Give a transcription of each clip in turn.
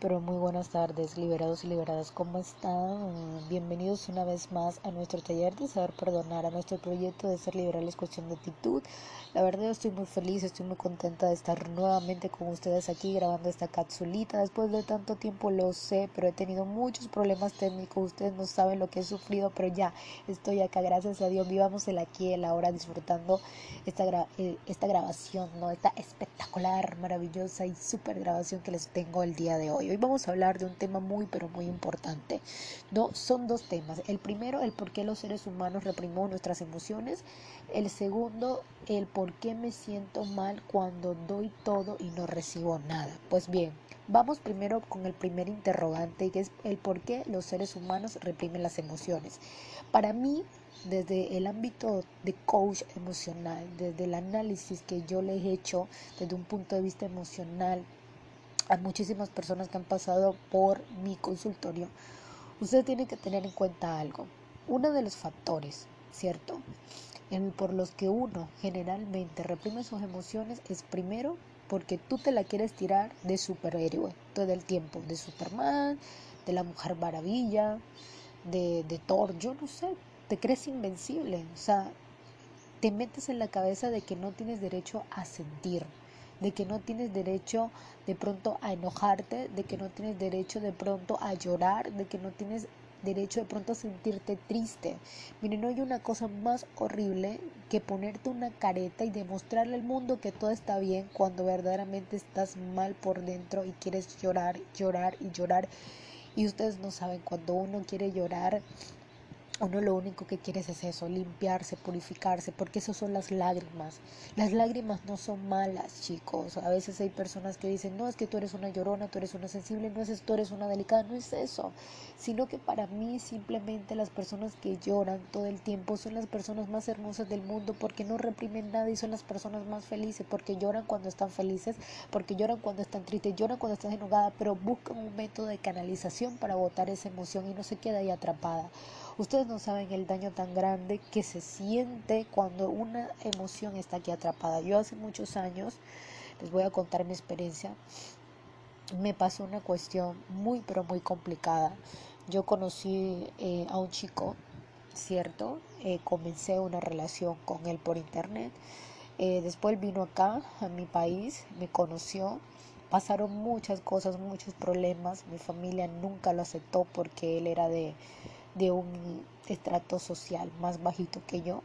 Pero muy buenas tardes, liberados y liberadas. ¿Cómo están? Bienvenidos una vez más a nuestro taller de saber perdonar, a nuestro proyecto de ser liberales cuestión de actitud. La verdad estoy muy feliz, estoy muy contenta de estar nuevamente con ustedes aquí grabando esta capsulita. Después de tanto tiempo lo sé, pero he tenido muchos problemas técnicos. Ustedes no saben lo que he sufrido, pero ya estoy acá, gracias a Dios. Vivamos el aquí el ahora disfrutando esta, eh, esta grabación, ¿no? Esta espectacular, maravillosa y súper grabación que les tengo el día de hoy. Hoy vamos a hablar de un tema muy, pero muy importante. No, son dos temas. El primero, el por qué los seres humanos reprimimos nuestras emociones. El segundo, el por qué me siento mal cuando doy todo y no recibo nada. Pues bien, vamos primero con el primer interrogante, que es el por qué los seres humanos reprimen las emociones. Para mí, desde el ámbito de coach emocional, desde el análisis que yo le he hecho desde un punto de vista emocional a muchísimas personas que han pasado por mi consultorio, usted tiene que tener en cuenta algo. Uno de los factores, ¿cierto? por los que uno generalmente reprime sus emociones es primero porque tú te la quieres tirar de superhéroe todo el tiempo, de Superman, de la Mujer Maravilla, de, de Thor, yo no sé, te crees invencible, o sea, te metes en la cabeza de que no tienes derecho a sentir, de que no tienes derecho de pronto a enojarte, de que no tienes derecho de pronto a llorar, de que no tienes derecho de pronto a sentirte triste. Miren, no hay una cosa más horrible que ponerte una careta y demostrarle al mundo que todo está bien cuando verdaderamente estás mal por dentro y quieres llorar, llorar y llorar. Y ustedes no saben, cuando uno quiere llorar, uno lo único que quiere es eso, limpiarse, purificarse, porque eso son las lágrimas. Las lágrimas no son malas, chicos. A veces hay personas que dicen, no, es que tú eres una llorona, tú eres una sensible, no es eso, tú eres una delicada, no es eso. Sino que para mí simplemente las personas que lloran todo el tiempo son las personas más hermosas del mundo porque no reprimen nada y son las personas más felices, porque lloran cuando están felices, porque lloran cuando están tristes, lloran cuando están enojadas, pero buscan un método de canalización para botar esa emoción y no se queda ahí atrapada. Ustedes no saben el daño tan grande que se siente cuando una emoción está aquí atrapada. Yo hace muchos años, les voy a contar mi experiencia, me pasó una cuestión muy pero muy complicada. Yo conocí eh, a un chico, ¿cierto? Eh, comencé una relación con él por internet. Eh, después vino acá, a mi país, me conoció. Pasaron muchas cosas, muchos problemas. Mi familia nunca lo aceptó porque él era de, de un estrato social más bajito que yo.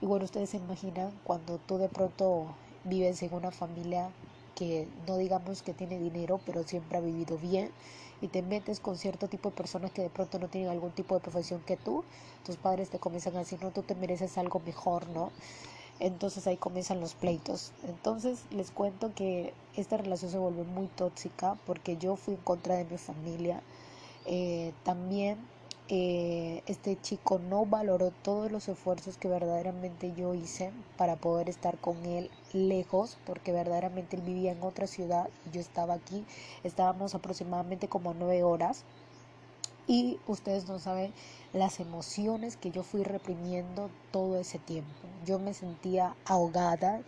Y bueno, ustedes se imaginan cuando tú de pronto vives en una familia que no digamos que tiene dinero, pero siempre ha vivido bien y te metes con cierto tipo de personas que de pronto no tienen algún tipo de profesión que tú, tus padres te comienzan a decir, no, tú te mereces algo mejor, ¿no? Entonces ahí comienzan los pleitos. Entonces les cuento que esta relación se volvió muy tóxica porque yo fui en contra de mi familia. Eh, también eh, este chico no valoró todos los esfuerzos que verdaderamente yo hice para poder estar con él lejos, porque verdaderamente él vivía en otra ciudad y yo estaba aquí, estábamos aproximadamente como nueve horas. Y ustedes no saben las emociones que yo fui reprimiendo todo ese tiempo. Yo me sentía ahogada,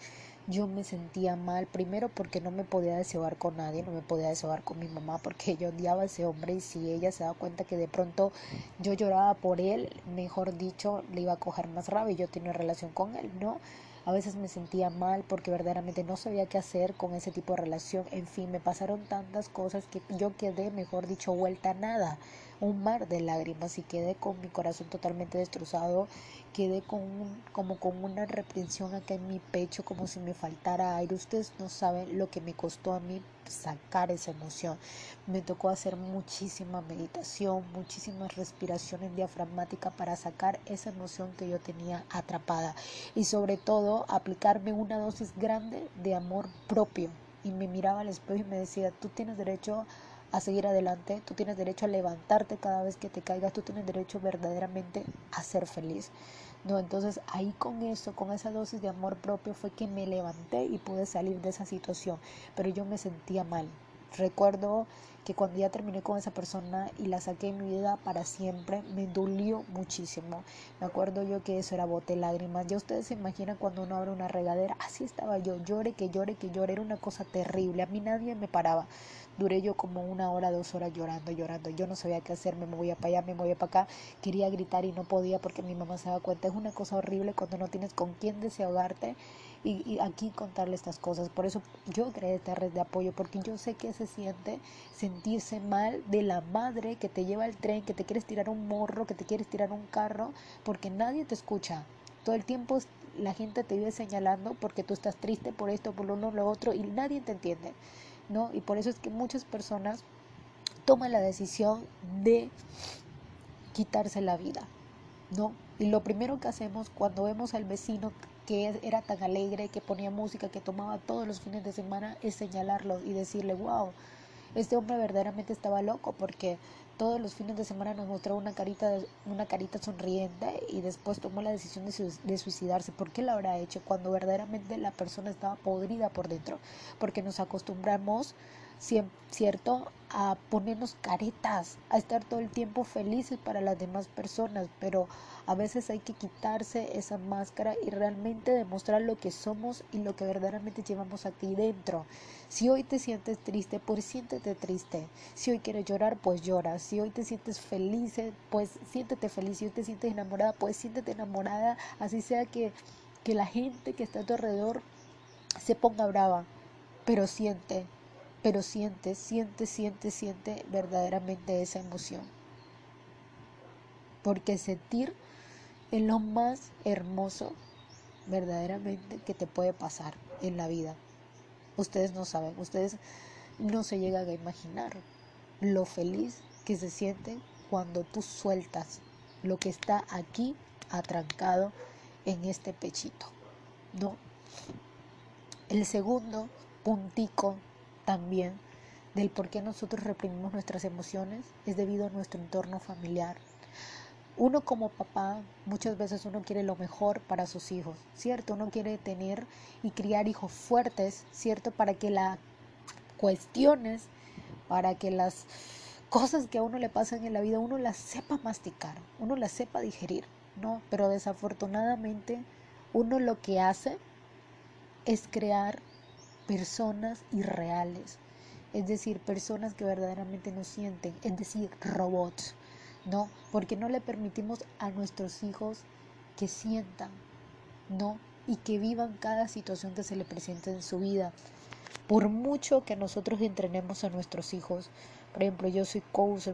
yo me sentía mal, primero porque no me podía desear con nadie, no me podía desear con mi mamá porque yo odiaba a ese hombre y si ella se da cuenta que de pronto yo lloraba por él, mejor dicho, le iba a coger más rabia y yo tenía relación con él, ¿no? A veces me sentía mal porque verdaderamente no sabía qué hacer con ese tipo de relación. En fin, me pasaron tantas cosas que yo quedé, mejor dicho, vuelta a nada un mar de lágrimas y quedé con mi corazón totalmente destrozado, quedé con como con una reprensión acá en mi pecho, como si me faltara aire. Ustedes no saben lo que me costó a mí sacar esa emoción. Me tocó hacer muchísima meditación, muchísimas respiraciones diafragmáticas para sacar esa emoción que yo tenía atrapada y sobre todo aplicarme una dosis grande de amor propio. Y me miraba al espejo y me decía, tú tienes derecho a a seguir adelante, tú tienes derecho a levantarte cada vez que te caigas, tú tienes derecho verdaderamente a ser feliz. No, entonces ahí con eso, con esa dosis de amor propio fue que me levanté y pude salir de esa situación, pero yo me sentía mal. Recuerdo que cuando ya terminé con esa persona y la saqué en mi vida para siempre, me dolió muchísimo. Me acuerdo yo que eso era bote lágrimas. Ya ustedes se imaginan cuando uno abre una regadera, así estaba yo, llore, que llore, que llore, era una cosa terrible. A mí nadie me paraba. duré yo como una hora, dos horas llorando, llorando. Yo no sabía qué hacer, me movía para allá, me movía para acá. Quería gritar y no podía porque mi mamá se daba cuenta. Es una cosa horrible cuando no tienes con quién desahogarte y, aquí contarle estas cosas. Por eso yo creé esta red de apoyo, porque yo sé que se siente sentirse mal de la madre que te lleva al tren, que te quieres tirar un morro, que te quieres tirar un carro, porque nadie te escucha. Todo el tiempo la gente te vive señalando porque tú estás triste por esto, por lo uno, lo otro, y nadie te entiende. ¿no? Y por eso es que muchas personas toman la decisión de quitarse la vida, ¿no? Y lo primero que hacemos cuando vemos al vecino que era tan alegre, que ponía música, que tomaba todos los fines de semana, es señalarlo y decirle, wow, este hombre verdaderamente estaba loco porque todos los fines de semana nos mostraba una carita, una carita sonriente y después tomó la decisión de, suicidarse. ¿Por qué lo habrá hecho cuando verdaderamente la persona estaba podrida por dentro? Porque nos acostumbramos, ¿cierto?, a ponernos caretas, a estar todo el tiempo felices para las demás personas, pero a veces hay que quitarse esa máscara y realmente demostrar lo que somos y lo que verdaderamente llevamos aquí dentro. Si hoy te sientes triste, pues siéntete triste. Si hoy quieres llorar, pues llora. Si hoy te sientes feliz, pues siéntete feliz. Si hoy te sientes enamorada, pues siéntete enamorada. Así sea que, que la gente que está a tu alrededor se ponga brava, pero siente, pero siente, siente, siente, siente verdaderamente esa emoción. Porque sentir es lo más hermoso verdaderamente que te puede pasar en la vida. Ustedes no saben, ustedes no se llegan a imaginar lo feliz que se siente cuando tú sueltas lo que está aquí atrancado en este pechito. ¿No? El segundo puntico también del por qué nosotros reprimimos nuestras emociones es debido a nuestro entorno familiar. Uno como papá, muchas veces uno quiere lo mejor para sus hijos, ¿cierto? Uno quiere tener y criar hijos fuertes, ¿cierto? Para que las cuestiones, para que las cosas que a uno le pasan en la vida, uno las sepa masticar, uno las sepa digerir, ¿no? Pero desafortunadamente uno lo que hace es crear personas irreales, es decir, personas que verdaderamente no sienten, es decir, robots, ¿no? Porque no le permitimos a nuestros hijos que sientan, ¿no? Y que vivan cada situación que se le presente en su vida. Por mucho que nosotros entrenemos a nuestros hijos, por ejemplo, yo soy coach,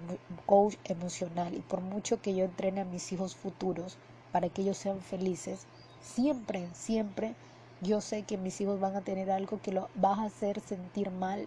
coach emocional y por mucho que yo entrene a mis hijos futuros para que ellos sean felices, siempre, siempre yo sé que mis hijos van a tener algo que lo va a hacer sentir mal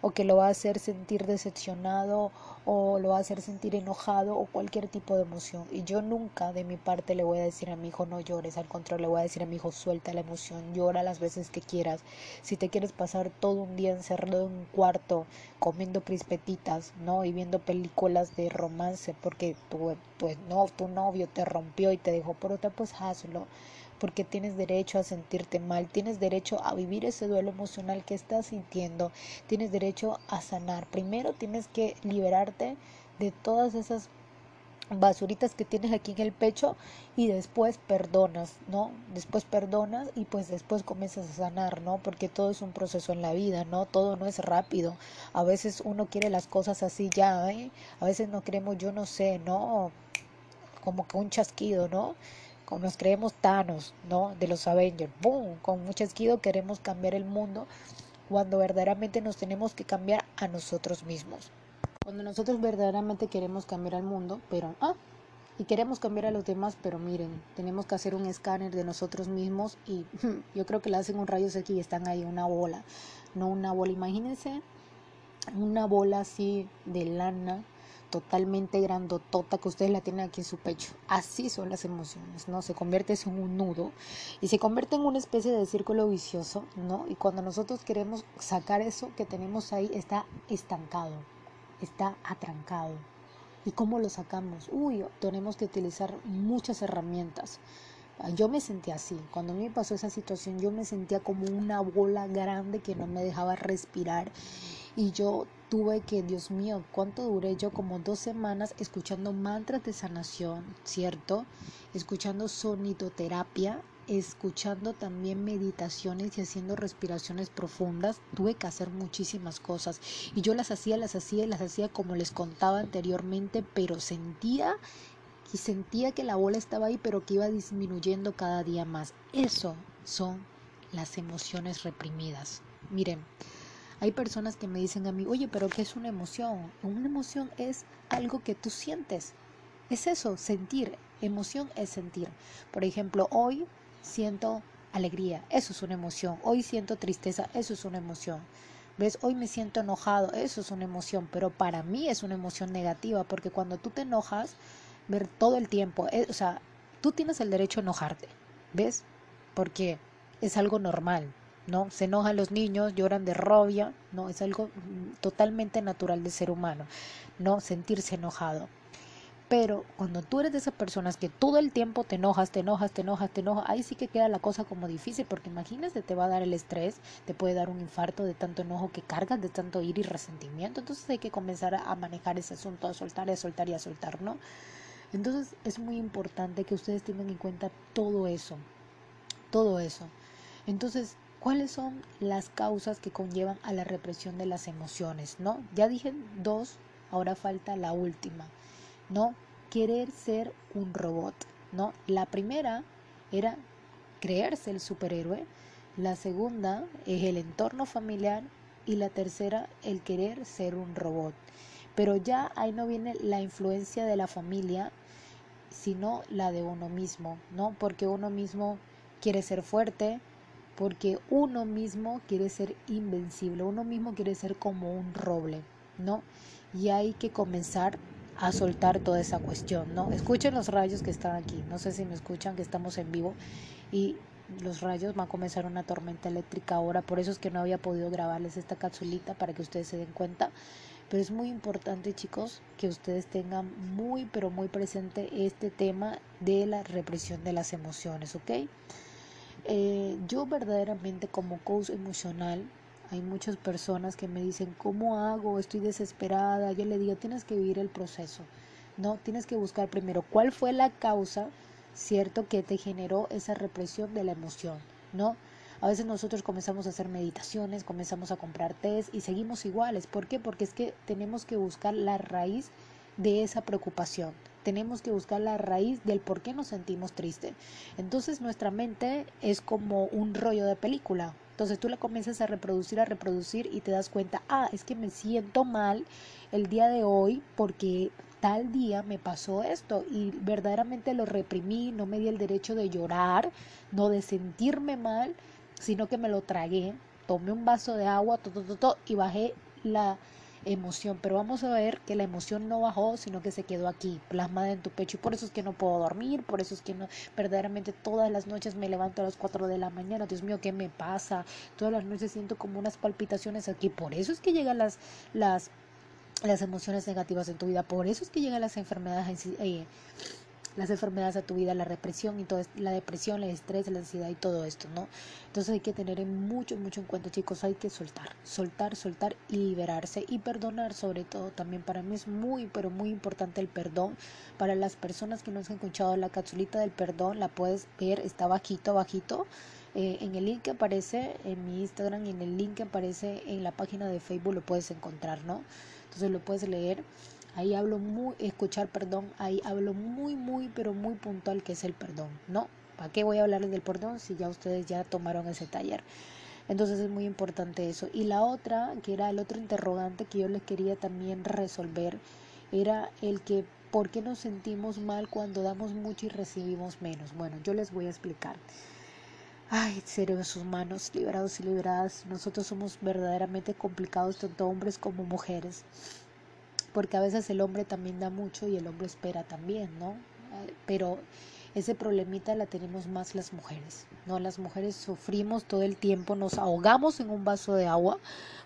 o que lo va a hacer sentir decepcionado o lo va a hacer sentir enojado o cualquier tipo de emoción. Y yo nunca de mi parte le voy a decir a mi hijo no llores, al contrario le voy a decir a mi hijo suelta la emoción, llora las veces que quieras. Si te quieres pasar todo un día encerrado en un cuarto comiendo crispetitas, ¿no? Y viendo películas de romance porque tu, tu, no, tu novio te rompió y te dejó por otra, pues hazlo porque tienes derecho a sentirte mal, tienes derecho a vivir ese duelo emocional que estás sintiendo, tienes derecho a sanar. Primero tienes que liberarte de todas esas basuritas que tienes aquí en el pecho y después perdonas, ¿no? Después perdonas y pues después comienzas a sanar, ¿no? Porque todo es un proceso en la vida, ¿no? Todo no es rápido. A veces uno quiere las cosas así ya, ¿eh? A veces no queremos, yo no sé, ¿no? Como que un chasquido, ¿no? Nos creemos Thanos, ¿no? De los Avengers, ¡boom! Con mucho esquido queremos cambiar el mundo cuando verdaderamente nos tenemos que cambiar a nosotros mismos. Cuando nosotros verdaderamente queremos cambiar al mundo, pero, ah, y queremos cambiar a los demás, pero miren, tenemos que hacer un escáner de nosotros mismos y yo creo que le hacen un rayo X y están ahí una bola, no una bola, imagínense una bola así de lana totalmente grandotota que ustedes la tienen aquí en su pecho. Así son las emociones, ¿no? Se convierte en un nudo y se convierte en una especie de círculo vicioso, ¿no? Y cuando nosotros queremos sacar eso que tenemos ahí, está estancado, está atrancado. ¿Y cómo lo sacamos? Uy, tenemos que utilizar muchas herramientas. Yo me sentía así. Cuando a mí me pasó esa situación, yo me sentía como una bola grande que no me dejaba respirar. Y yo tuve que, Dios mío, ¿cuánto duré yo? Como dos semanas escuchando mantras de sanación, ¿cierto? Escuchando sonidoterapia escuchando también meditaciones y haciendo respiraciones profundas, tuve que hacer muchísimas cosas. Y yo las hacía, las hacía y las hacía como les contaba anteriormente, pero sentía y sentía que la bola estaba ahí, pero que iba disminuyendo cada día más. Eso son las emociones reprimidas. Miren, hay personas que me dicen a mí, oye, pero ¿qué es una emoción? Una emoción es algo que tú sientes. Es eso, sentir. Emoción es sentir. Por ejemplo, hoy siento alegría, eso es una emoción. Hoy siento tristeza, eso es una emoción. ¿Ves? Hoy me siento enojado, eso es una emoción, pero para mí es una emoción negativa, porque cuando tú te enojas, ver todo el tiempo, eh, o sea, tú tienes el derecho a enojarte, ¿ves? Porque es algo normal, ¿no? Se enojan los niños, lloran de rabia, ¿no? Es algo mm, totalmente natural del ser humano, ¿no? Sentirse enojado. Pero cuando tú eres de esas personas que todo el tiempo te enojas, te enojas, te enojas, te enojas, ahí sí que queda la cosa como difícil, porque imagínate, te va a dar el estrés, te puede dar un infarto de tanto enojo que cargas, de tanto ir y resentimiento. Entonces hay que comenzar a manejar ese asunto, a soltar, a soltar y a soltar, ¿no? Entonces es muy importante que ustedes tengan en cuenta todo eso, todo eso. Entonces, ¿cuáles son las causas que conllevan a la represión de las emociones? ¿No? Ya dije dos, ahora falta la última. ¿No? Querer ser un robot, ¿no? La primera era creerse el superhéroe, la segunda es el entorno familiar y la tercera el querer ser un robot. Pero ya ahí no viene la influencia de la familia, sino la de uno mismo, ¿no? Porque uno mismo quiere ser fuerte, porque uno mismo quiere ser invencible, uno mismo quiere ser como un roble, ¿no? Y hay que comenzar a soltar toda esa cuestión, ¿no? Escuchen los rayos que están aquí, no sé si me escuchan, que estamos en vivo y los rayos van a comenzar una tormenta eléctrica ahora, por eso es que no había podido grabarles esta capsulita para que ustedes se den cuenta. Pero es muy importante, chicos, que ustedes tengan muy, pero muy presente este tema de la represión de las emociones, ¿ok? Eh, yo verdaderamente como coach emocional, hay muchas personas que me dicen, ¿cómo hago? Estoy desesperada. Yo le digo, tienes que vivir el proceso, ¿no? Tienes que buscar primero cuál fue la causa, ¿cierto?, que te generó esa represión de la emoción, ¿no? A veces nosotros comenzamos a hacer meditaciones, comenzamos a comprar test y seguimos iguales. ¿Por qué? Porque es que tenemos que buscar la raíz de esa preocupación. Tenemos que buscar la raíz del por qué nos sentimos tristes. Entonces nuestra mente es como un rollo de película. Entonces tú la comienzas a reproducir, a reproducir y te das cuenta, ah, es que me siento mal el día de hoy porque tal día me pasó esto y verdaderamente lo reprimí, no me di el derecho de llorar, no de sentirme mal sino que me lo tragué, tomé un vaso de agua todo, y bajé la emoción. Pero vamos a ver que la emoción no bajó, sino que se quedó aquí, plasmada en tu pecho. Y por eso es que no puedo dormir, por eso es que no, verdaderamente todas las noches me levanto a las 4 de la mañana. Dios mío, ¿qué me pasa? Todas las noches siento como unas palpitaciones aquí. Por eso es que llegan las, las, las emociones negativas en tu vida. Por eso es que llegan las enfermedades. Eh, las enfermedades a tu vida, la represión y todo la depresión, el estrés, la ansiedad y todo esto, ¿no? Entonces hay que tener mucho, mucho en cuenta, chicos, hay que soltar, soltar, soltar y liberarse y perdonar sobre todo. También para mí es muy, pero muy importante el perdón. Para las personas que no han escuchado la capsulita del perdón, la puedes ver, está bajito, bajito. Eh, en el link que aparece en mi Instagram y en el link que aparece en la página de Facebook lo puedes encontrar, ¿no? Entonces lo puedes leer Ahí hablo muy, escuchar, perdón, ahí hablo muy, muy, pero muy puntual que es el perdón, ¿no? ¿Para qué voy a hablarles del perdón si ya ustedes ya tomaron ese taller? Entonces es muy importante eso. Y la otra, que era el otro interrogante que yo les quería también resolver, era el que ¿por qué nos sentimos mal cuando damos mucho y recibimos menos? Bueno, yo les voy a explicar. Ay, seres humanos, liberados y liberadas, nosotros somos verdaderamente complicados, tanto hombres como mujeres porque a veces el hombre también da mucho y el hombre espera también, ¿no? Pero ese problemita la tenemos más las mujeres. No, las mujeres sufrimos todo el tiempo, nos ahogamos en un vaso de agua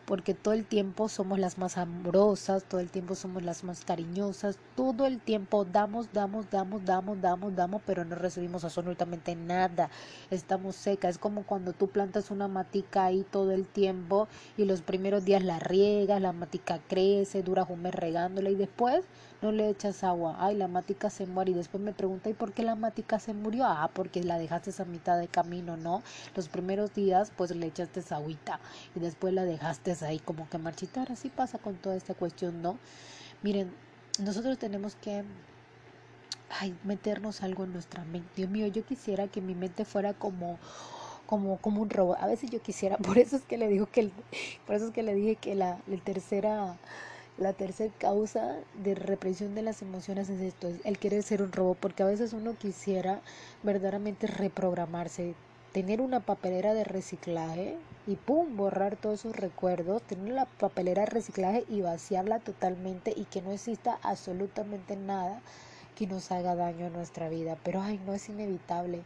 porque todo el tiempo somos las más amorosas, todo el tiempo somos las más cariñosas, todo el tiempo damos, damos, damos, damos, damos, damos, pero no recibimos absolutamente nada. Estamos secas, es como cuando tú plantas una matica ahí todo el tiempo y los primeros días la riegas, la matica crece, dura un mes regándola y después no le echas agua. Ay, la matica se muere y después me pregunta, ¿y por qué la matica se murió? Ah, porque la dejaste a mitad de camino, ¿no? Los primeros días pues le echaste agüita y después la dejaste ahí como que marchitar. Así pasa con toda esta cuestión, ¿no? Miren, nosotros tenemos que ay, meternos algo en nuestra mente. Dios mío, yo quisiera que mi mente fuera como como, como un robot. A veces yo quisiera, por eso es que le digo que el, por eso es que le dije que la, la tercera la tercera causa de represión de las emociones es esto, es el querer ser un robot, porque a veces uno quisiera verdaderamente reprogramarse, tener una papelera de reciclaje y pum, borrar todos esos recuerdos, tener la papelera de reciclaje y vaciarla totalmente y que no exista absolutamente nada que nos haga daño a nuestra vida. Pero ay, no es inevitable.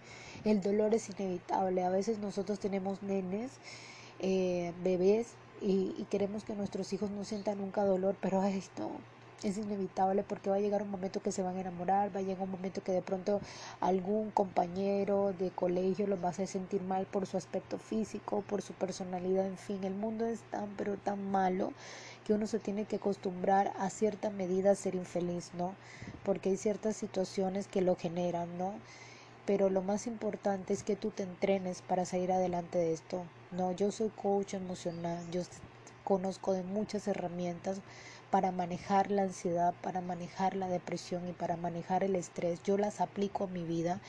El dolor es inevitable. A veces nosotros tenemos nenes, eh, bebés y, y, queremos que nuestros hijos no sientan nunca dolor, pero no, es inevitable porque va a llegar un momento que se van a enamorar, va a llegar un momento que de pronto algún compañero de colegio los va a hacer sentir mal por su aspecto físico, por su personalidad, en fin, el mundo es tan pero tan malo que uno se tiene que acostumbrar a cierta medida a ser infeliz, ¿no? Porque hay ciertas situaciones que lo generan, ¿no? Pero lo más importante es que tú te entrenes para salir adelante de esto. No, yo soy coach emocional, yo conozco de muchas herramientas para manejar la ansiedad, para manejar la depresión y para manejar el estrés. Yo las aplico a mi vida,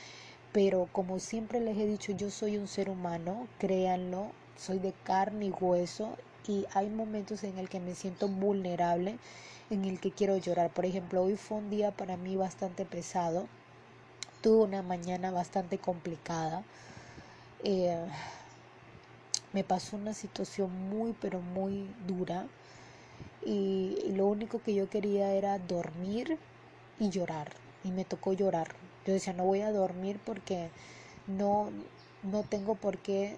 pero como siempre les he dicho, yo soy un ser humano, créanlo, soy de carne y hueso y hay momentos en el que me siento vulnerable, en el que quiero llorar. Por ejemplo, hoy fue un día para mí bastante pesado, tuve una mañana bastante complicada. Eh, me pasó una situación muy pero muy dura y, lo único que yo quería era dormir y llorar y me tocó llorar. Yo decía, no voy a dormir porque no, no tengo por qué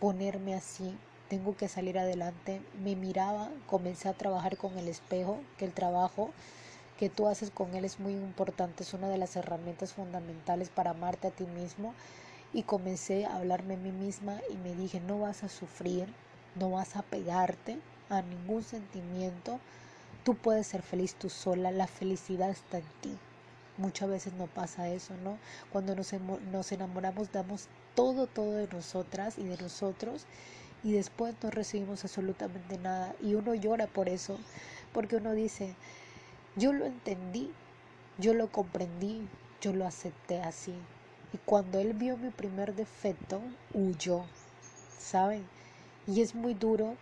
ponerme así, tengo que salir adelante. Me miraba, comencé a trabajar con el espejo, que el trabajo que tú haces con él es muy importante, es una de las herramientas fundamentales para amarte a ti mismo. Y comencé a hablarme a mí misma y me dije, no vas a sufrir, no vas a pegarte, a ningún sentimiento. Tú puedes ser feliz tú sola, la felicidad está en ti. Muchas veces no pasa eso, ¿no? Cuando nos, nos enamoramos damos todo, todo de nosotras y de nosotros y después no recibimos absolutamente nada y uno llora por eso, porque uno dice, yo lo entendí, yo lo comprendí, yo lo acepté así. Y cuando él vio mi primer defecto, huyó, ¿saben? Y es muy duro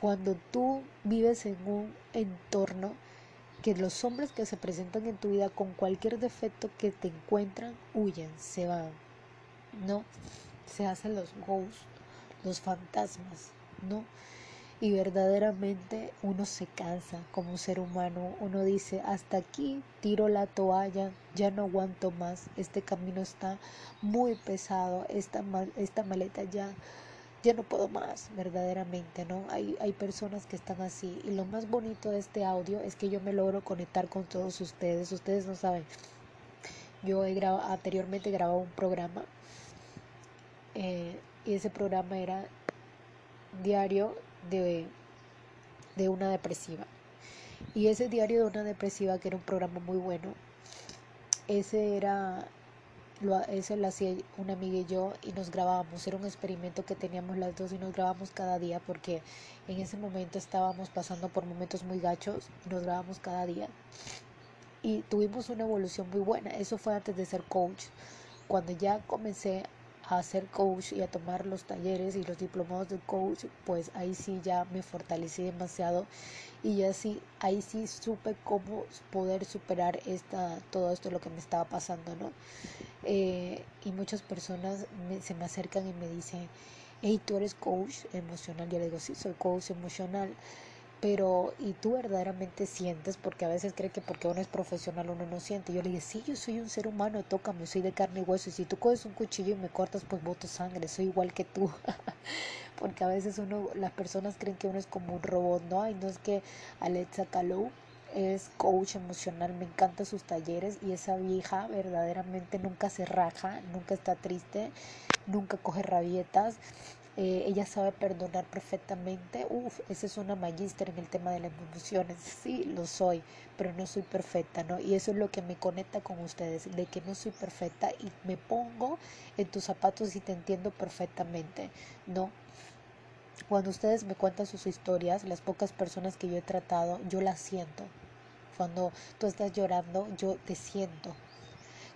cuando tú vives en un entorno que los hombres que se presentan en tu vida con cualquier defecto que te encuentran huyen, se van, ¿no? Se hacen los ghosts, los fantasmas, ¿no? Y verdaderamente uno se cansa como ser humano, uno dice, hasta aquí tiro la toalla, ya no aguanto más, este camino está muy pesado, esta, esta maleta ya ya no puedo más, verdaderamente, ¿no? Hay, hay personas que están así. Y lo más bonito de este audio es que yo me logro conectar con todos ustedes. Ustedes no saben. Yo he grabado, anteriormente grabado un programa. Eh, y ese programa era diario de, de una depresiva. Y ese diario de una depresiva, que era un programa muy bueno, ese era lo, eso lo hacía una amiga y yo y nos grabábamos. Era un experimento que teníamos las dos y nos grabábamos cada día porque en ese momento estábamos pasando por momentos muy gachos y nos grabábamos cada día. Y tuvimos una evolución muy buena. Eso fue antes de ser coach. Cuando ya comencé a ser coach y a tomar los talleres y los diplomados de coach, pues ahí sí ya me fortalecí demasiado y ya sí, ahí sí supe cómo poder superar esta, todo esto lo que me estaba pasando, ¿no? Eh, y muchas personas se me acercan y me dicen, hey, tú eres coach emocional. Yo le digo, sí, soy coach emocional. Pero y tú verdaderamente sientes, porque a veces cree que porque uno es profesional uno no siente. Yo le dije, sí, yo soy un ser humano, tócame, soy de carne y hueso, y si tú coges un cuchillo y me cortas, pues boto sangre, soy igual que tú. porque a veces uno, las personas creen que uno es como un robot, ¿no? Y no es que Alexa Calou es coach emocional, me encantan sus talleres y esa vieja verdaderamente nunca se raja, nunca está triste, nunca coge rabietas eh, ella sabe perdonar perfectamente. Uf, esa es una magíster en el tema de las emociones. Sí, lo soy, pero no soy perfecta, ¿no? Y eso es lo que me conecta con ustedes, de que no soy perfecta y me pongo en tus zapatos y te entiendo perfectamente, ¿no? Cuando ustedes me cuentan sus historias, las pocas personas que yo he tratado, yo las siento. Cuando tú estás llorando, yo te siento.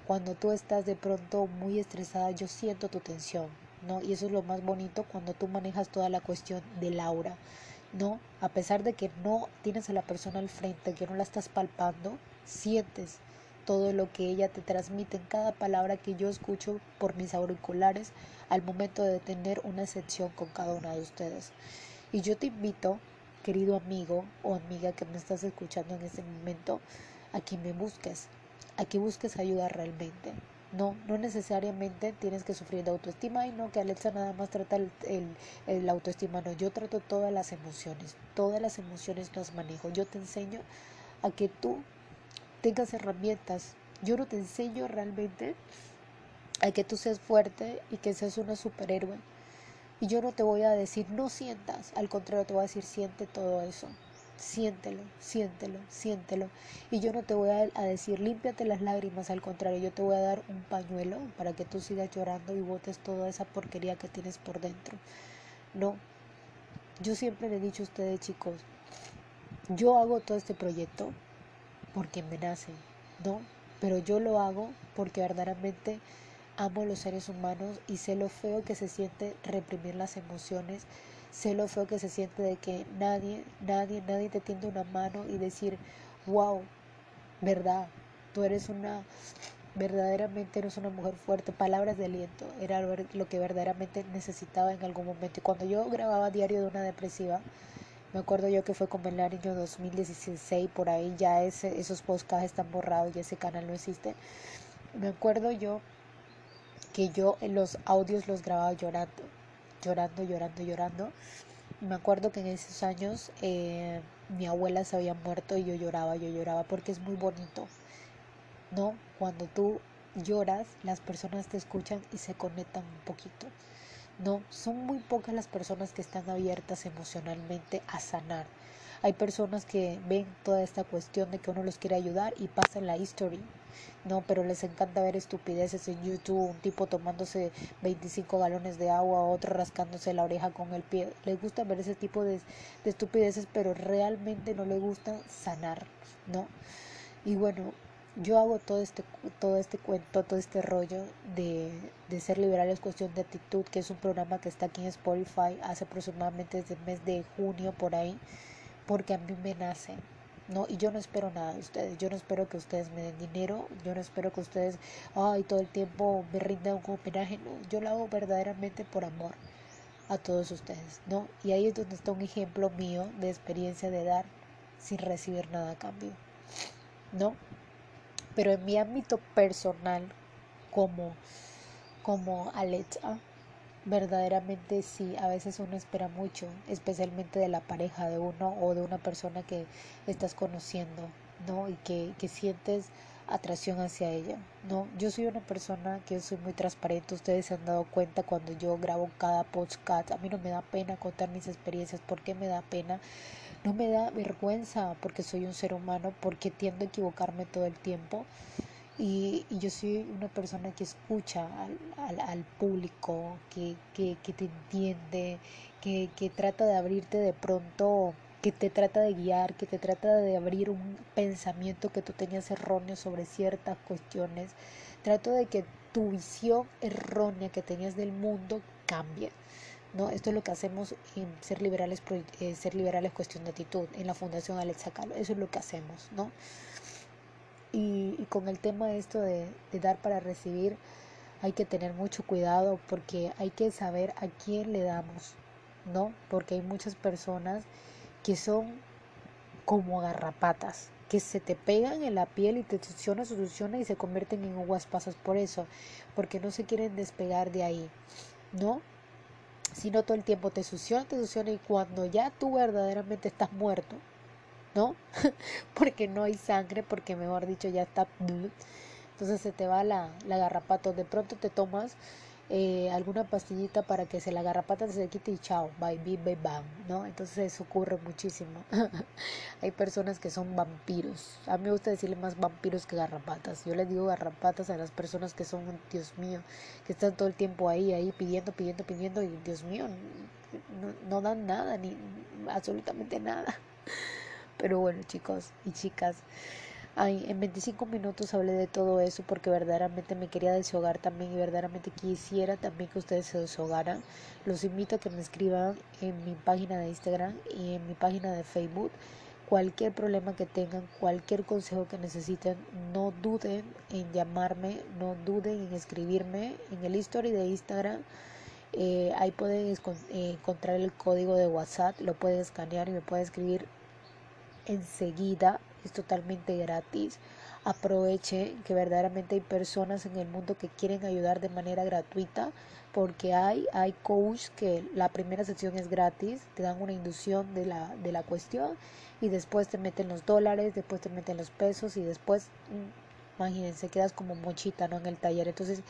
Cuando tú estás de pronto muy estresada, yo siento tu tensión ¿no? Y eso es lo más bonito cuando tú manejas toda la cuestión del aura, ¿no? A pesar de que no tienes a la persona al frente, que no la estás palpando, sientes todo lo que ella te transmite en cada palabra que yo escucho por mis auriculares al momento de tener una sección con cada una de ustedes. Y yo te invito, querido amigo o amiga que me estás escuchando en este momento, a que me busques, a que busques ayuda realmente. No, no necesariamente tienes que sufrir de autoestima y no que Alexa nada más trata el, el, autoestima, no, yo trato todas las emociones, todas las emociones las manejo, yo te enseño a que tú tengas herramientas, yo no te enseño realmente a que tú seas fuerte y que seas una superhéroe. Y yo no te voy a decir no sientas, al contrario te voy a decir siente todo eso siéntelo, siéntelo, siéntelo. Y yo no te voy a, decir límpiate las lágrimas, al contrario, yo te voy a dar un pañuelo para que tú sigas llorando y botes toda esa porquería que tienes por dentro. No, yo siempre le he dicho a ustedes chicos, yo hago todo este proyecto porque me nace, ¿no? Pero yo lo hago porque verdaderamente amo a los seres humanos y sé lo feo que se siente reprimir las emociones Sé lo feo que se siente de que nadie, nadie, nadie te tiende una mano y decir, wow, verdad, tú eres una, verdaderamente eres una mujer fuerte. Palabras de aliento, era lo que verdaderamente necesitaba en algún momento. Y cuando yo grababa Diario de una Depresiva, me acuerdo yo que fue como el año 2016, por ahí ya esos podcasts están borrados y ese canal no existe. Me acuerdo yo que yo en los audios los grababa llorando llorando, llorando, llorando. Me acuerdo que en esos años eh, mi abuela se había muerto y yo lloraba, yo lloraba porque es muy bonito, ¿no? Cuando tú lloras, las personas te escuchan y se conectan un poquito. No, son muy pocas las personas que están abiertas emocionalmente a sanar. Hay personas que ven toda esta cuestión de que uno los quiere ayudar y pasan la history, no, pero les encanta ver estupideces en YouTube, un tipo tomándose 25 galones de agua, otro rascándose la oreja con el pie. Les gusta ver ese tipo de, estupideces, pero realmente no les gusta sanar, ¿no? Y bueno, yo hago todo este, todo este cuento, todo este rollo de, de ser liberal es cuestión de actitud, que es un programa que está aquí en Spotify hace aproximadamente desde el mes de junio por ahí, porque a mí me nace, no, y yo no espero nada de ustedes, yo no espero que ustedes me den dinero, yo no espero que ustedes, ay, todo el tiempo me rindan un homenaje, no, yo lo hago verdaderamente por amor a todos ustedes, ¿no? Y ahí es donde está un ejemplo mío de experiencia de dar sin recibir nada a cambio, ¿no? Pero en mi ámbito personal, como, como Alexa, verdaderamente sí, a veces uno espera mucho, especialmente de la pareja de uno o de una persona que estás conociendo, ¿no? Y que, que sientes atracción hacia ella, ¿no? Yo soy una persona que soy muy transparente, ustedes se han dado cuenta cuando yo grabo cada podcast, a mí no me da pena contar mis experiencias, ¿por qué me da pena? No me da vergüenza porque soy un ser humano, porque tiendo a equivocarme todo el tiempo y, yo soy una persona que escucha al, al, público, que, que, que, te entiende, que, que trata de abrirte de pronto, que te trata de guiar, que te trata de abrir un pensamiento que tú tenías erróneo sobre ciertas cuestiones. Trato de que tu visión errónea que tenías del mundo cambie. ¿no? Esto es lo que hacemos en Ser Liberales, eh, Ser Liberales Cuestión de Actitud, en la Fundación Alexa Calo. Eso es lo que hacemos, ¿no? Y, con el tema de esto de, dar para recibir, hay que tener mucho cuidado porque hay que saber a quién le damos, ¿no? Porque hay muchas personas que son como garrapatas que se te pegan en la piel y te succiona, succiona y se convierten en uvas pasas por eso, porque no se quieren despegar de ahí, ¿no? Sino todo el tiempo te succiona, te succiona y cuando ya tú verdaderamente estás muerto, ¿no? porque no hay sangre, porque mejor dicho ya está... Entonces se te va la, la garrapata, de pronto te tomas eh, alguna pastillita para que se la garrapata se quite y chao, bye, bye, bye, bam, ¿no? Entonces eso ocurre muchísimo. Hay personas que son vampiros. A mí me gusta decirle más vampiros que garrapatas. Yo les digo garrapatas a las personas que son, Dios mío, que están todo el tiempo ahí, ahí pidiendo, pidiendo, pidiendo y Dios mío, no, no dan nada, ni absolutamente nada. Pero bueno, chicos y chicas. En 25 minutos hablé de todo eso porque verdaderamente me quería deshogar también y verdaderamente quisiera también que ustedes se deshogaran. Los invito a que me escriban en mi página de Instagram y en mi página de Facebook cualquier problema que tengan, cualquier consejo que necesiten, no duden en llamarme, no duden en escribirme en el history de Instagram. Eh, ahí pueden eh, encontrar el código de WhatsApp, lo pueden escanear y me pueden escribir enseguida es totalmente gratis. Aproveche que verdaderamente hay personas en el mundo que quieren ayudar de manera gratuita porque hay, hay coach que la primera sesión es gratis, te dan una inducción de la, de la cuestión y después te meten los dólares, después te meten los pesos y después, mm, imagínense, quedas como mochita ¿no? en el taller. Entonces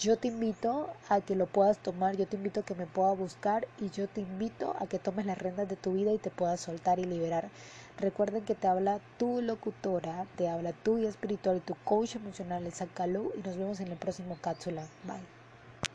yo te invito a que lo puedas tomar, yo te invito a que me puedas buscar y yo te invito a que tomes las rendas de tu vida y te puedas soltar y liberar. Recuerden que te habla tu locutora, te habla tu guía espiritual y tu coach emocional, Esa Calú, y nos vemos en el próximo cápsula. Bye.